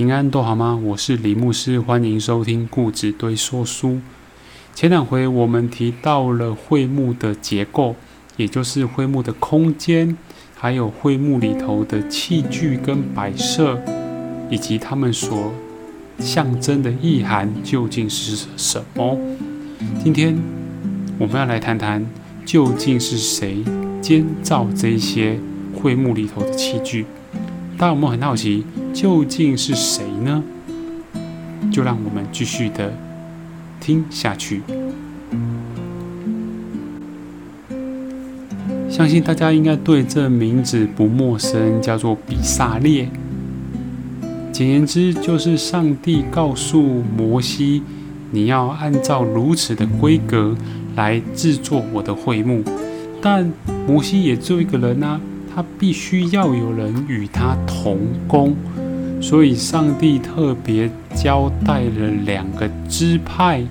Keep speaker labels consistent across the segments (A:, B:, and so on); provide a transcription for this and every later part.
A: 平安都好吗？我是李牧师，欢迎收听故纸堆说书。前两回我们提到了会幕的结构，也就是会幕的空间，还有会幕里头的器具跟摆设，以及他们所象征的意涵究竟是什么。今天我们要来谈谈，究竟是谁建造这些会幕里头的器具？大家有没有很好奇，究竟是谁呢？就让我们继续的听下去。相信大家应该对这名字不陌生，叫做比萨列。简言之，就是上帝告诉摩西，你要按照如此的规格来制作我的会幕。但摩西也只有一个人啊。他必须要有人与他同工，所以上帝特别交代了两个支派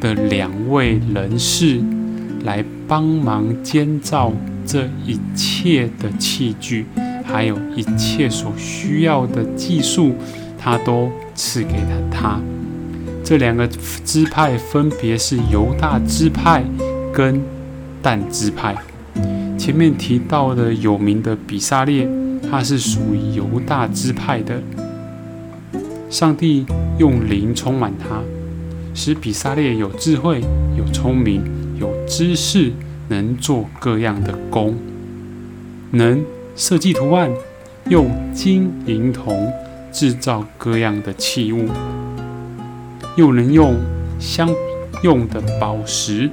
A: 的两位人士来帮忙建造这一切的器具，还有一切所需要的技术，他都赐给了他。这两个支派分别是犹大支派跟但支派。前面提到的有名的比萨列，他是属于犹大支派的。上帝用灵充满他，使比萨列有智慧、有聪明、有知识，能做各样的工，能设计图案，用金银铜制造各样的器物，又能用相用的宝石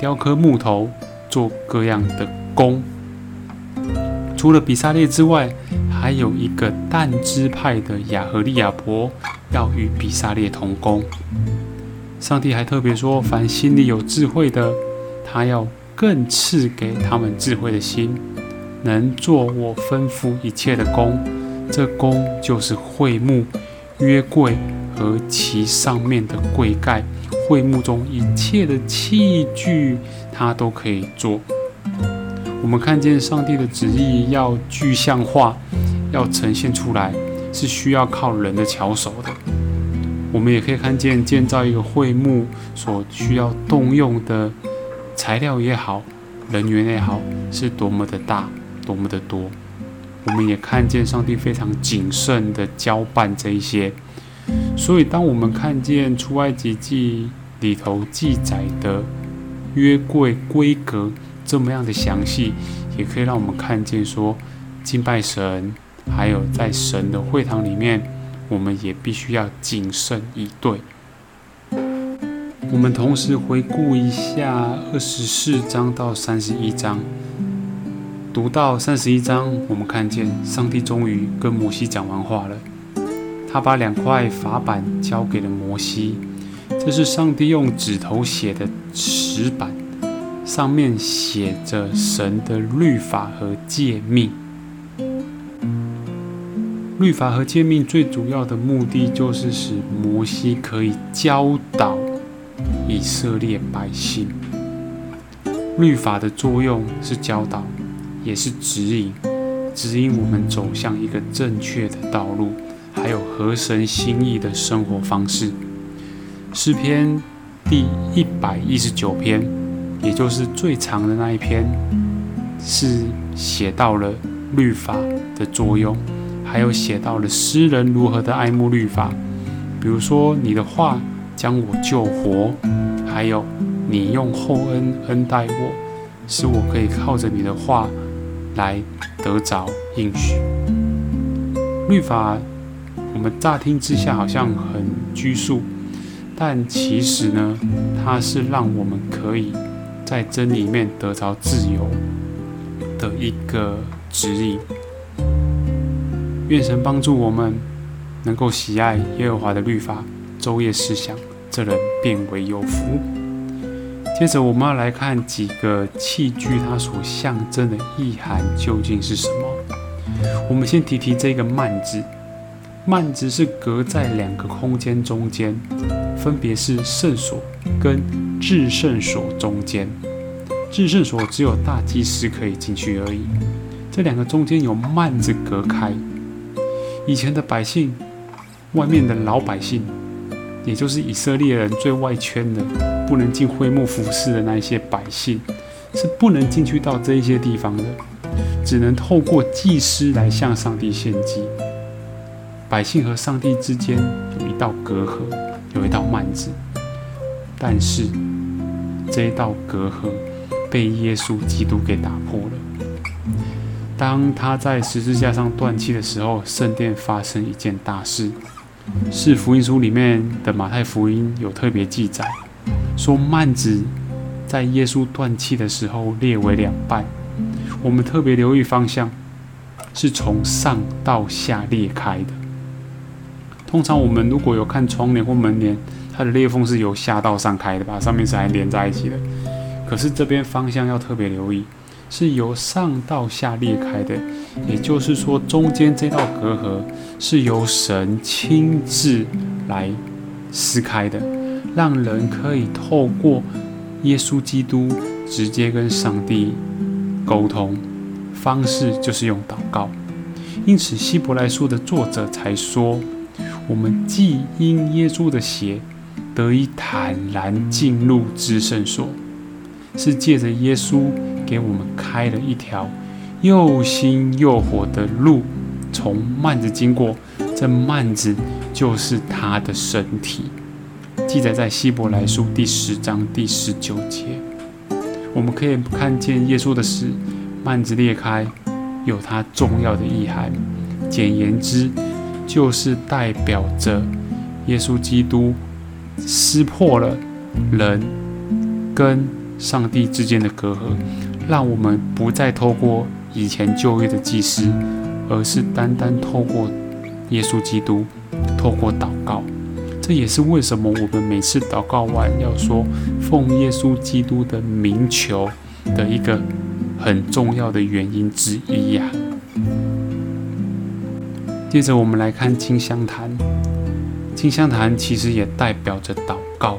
A: 雕刻木头。做各样的工，除了比萨列之外，还有一个但支派的亚和利亚伯要与比萨列同工。上帝还特别说，凡心里有智慧的，他要更赐给他们智慧的心，能做我吩咐一切的工。这工就是会幕、约柜和其上面的柜盖。会幕中一切的器具，它都可以做。我们看见上帝的旨意要具象化，要呈现出来，是需要靠人的巧手的。我们也可以看见建造一个会幕所需要动用的材料也好，人员也好，是多么的大，多么的多。我们也看见上帝非常谨慎的交办这一些。所以，当我们看见出埃及记里头记载的约柜规格这么样的详细，也可以让我们看见说，敬拜神，还有在神的会堂里面，我们也必须要谨慎以对。我们同时回顾一下二十四章到三十一章，读到三十一章，我们看见上帝终于跟摩西讲完话了。他把两块法板交给了摩西，这是上帝用指头写的石板，上面写着神的律法和诫命。律法和诫命最主要的目的就是使摩西可以教导以色列百姓。律法的作用是教导，也是指引，指引我们走向一个正确的道路。还有合神心意的生活方式。诗篇第一百一十九篇，也就是最长的那一篇，是写到了律法的作用，还有写到了诗人如何的爱慕律法。比如说，你的话将我救活，还有你用厚恩恩待我，使我可以靠着你的话来得着应许。律法。我们乍听之下好像很拘束，但其实呢，它是让我们可以在真里面得着自由的一个指引。愿神帮助我们能够喜爱耶和华的律法，昼夜思想，这人变为有福。接着，我们要来看几个器具，它所象征的意涵究竟是什么？我们先提提这个幔子。幔子是隔在两个空间中间，分别是圣所跟至圣所中间。至圣所只有大祭司可以进去而已，这两个中间有幔子隔开。以前的百姓外面的老百姓，也就是以色列人最外圈的，不能进会幕服侍的那一些百姓，是不能进去到这一些地方的，只能透过祭司来向上帝献祭。百姓和上帝之间有一道隔阂，有一道幔子，但是这一道隔阂被耶稣基督给打破了。当他在十字架上断气的时候，圣殿发生一件大事。是福音书里面的马太福音有特别记载，说幔子在耶稣断气的时候裂为两半。我们特别留意方向，是从上到下裂开的。通常我们如果有看窗帘或门帘，它的裂缝是由下到上开的吧，上面是还连在一起的。可是这边方向要特别留意。是由上到下裂开的，也就是说，中间这道隔阂是由神亲自来撕开的，让人可以透过耶稣基督直接跟上帝沟通。方式就是用祷告。因此，希伯来书的作者才说：我们既因耶稣的血得以坦然进入至圣所，是借着耶稣。给我们开了一条又新又活的路，从幔子经过，这幔子就是他的身体，记载在希伯来书第十章第十九节。我们可以看见耶稣的死，幔子裂开，有它重要的意涵。简言之，就是代表着耶稣基督撕破了人跟上帝之间的隔阂。让我们不再透过以前旧约的祭司，而是单单透过耶稣基督，透过祷告。这也是为什么我们每次祷告完要说奉耶稣基督的名求的一个很重要的原因之一呀。接着我们来看金香坛，金香坛其实也代表着祷告。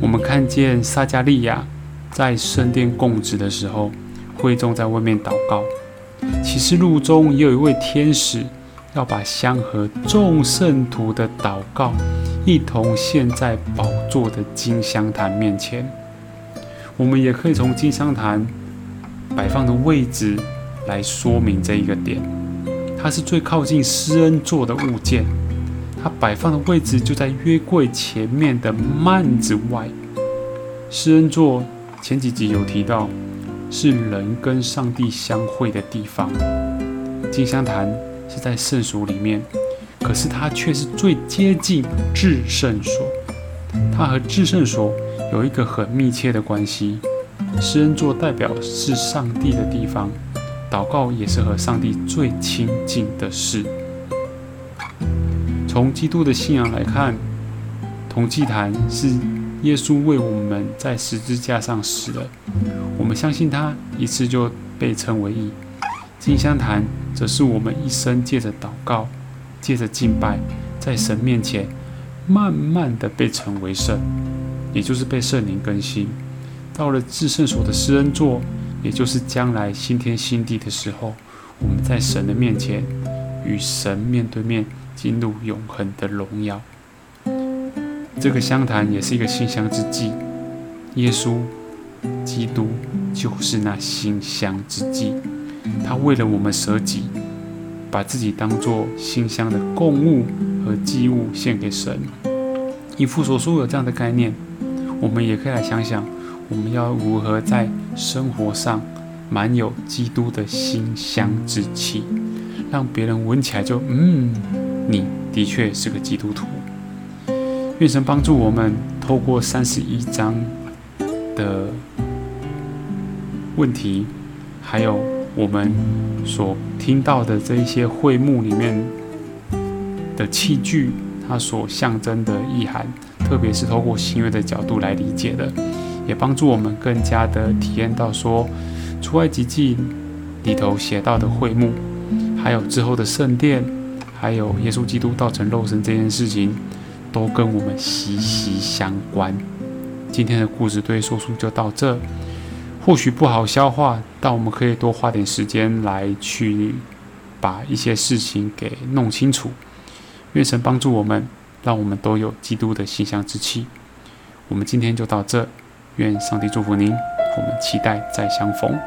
A: 我们看见撒加利亚。在圣殿供职的时候，会众在外面祷告。启示录中也有一位天使，要把香和众圣徒的祷告一同献在宝座的金香坛面前。我们也可以从金香坛摆放的位置来说明这一个点。它是最靠近施恩座的物件，它摆放的位置就在约柜前面的幔子外。施恩座。前几集有提到，是人跟上帝相会的地方。金香坛是在圣所里面，可是它却是最接近至圣所。它和至圣所有一个很密切的关系。施恩座代表是上帝的地方，祷告也是和上帝最亲近的事。从基督的信仰来看，铜祭坛是。耶稣为我们在十字架上死了，我们相信他一次就被称为义。金香坛则是我们一生借着祷告、借着敬拜，在神面前慢慢的被称为圣，也就是被圣灵更新。到了至圣所的施恩座，也就是将来新天新地的时候，我们在神的面前与神面对面进入永恒的荣耀。这个香坛也是一个馨香之祭，耶稣基督就是那馨香之祭，他为了我们舍己，把自己当作馨香的供物和祭物献给神。以父所说有这样的概念，我们也可以来想想，我们要如何在生活上满有基督的馨香之气，让别人闻起来就嗯，你的确是个基督徒。愿神帮助我们，透过三十一章的问题，还有我们所听到的这一些会幕里面的器具，它所象征的意涵，特别是透过新约的角度来理解的，也帮助我们更加的体验到说，出埃及记里头写到的会幕，还有之后的圣殿，还有耶稣基督道成肉身这件事情。都跟我们息息相关。今天的故事对说书就到这，或许不好消化，但我们可以多花点时间来去把一些事情给弄清楚。愿神帮助我们，让我们都有基督的形象之气。我们今天就到这，愿上帝祝福您，我们期待再相逢。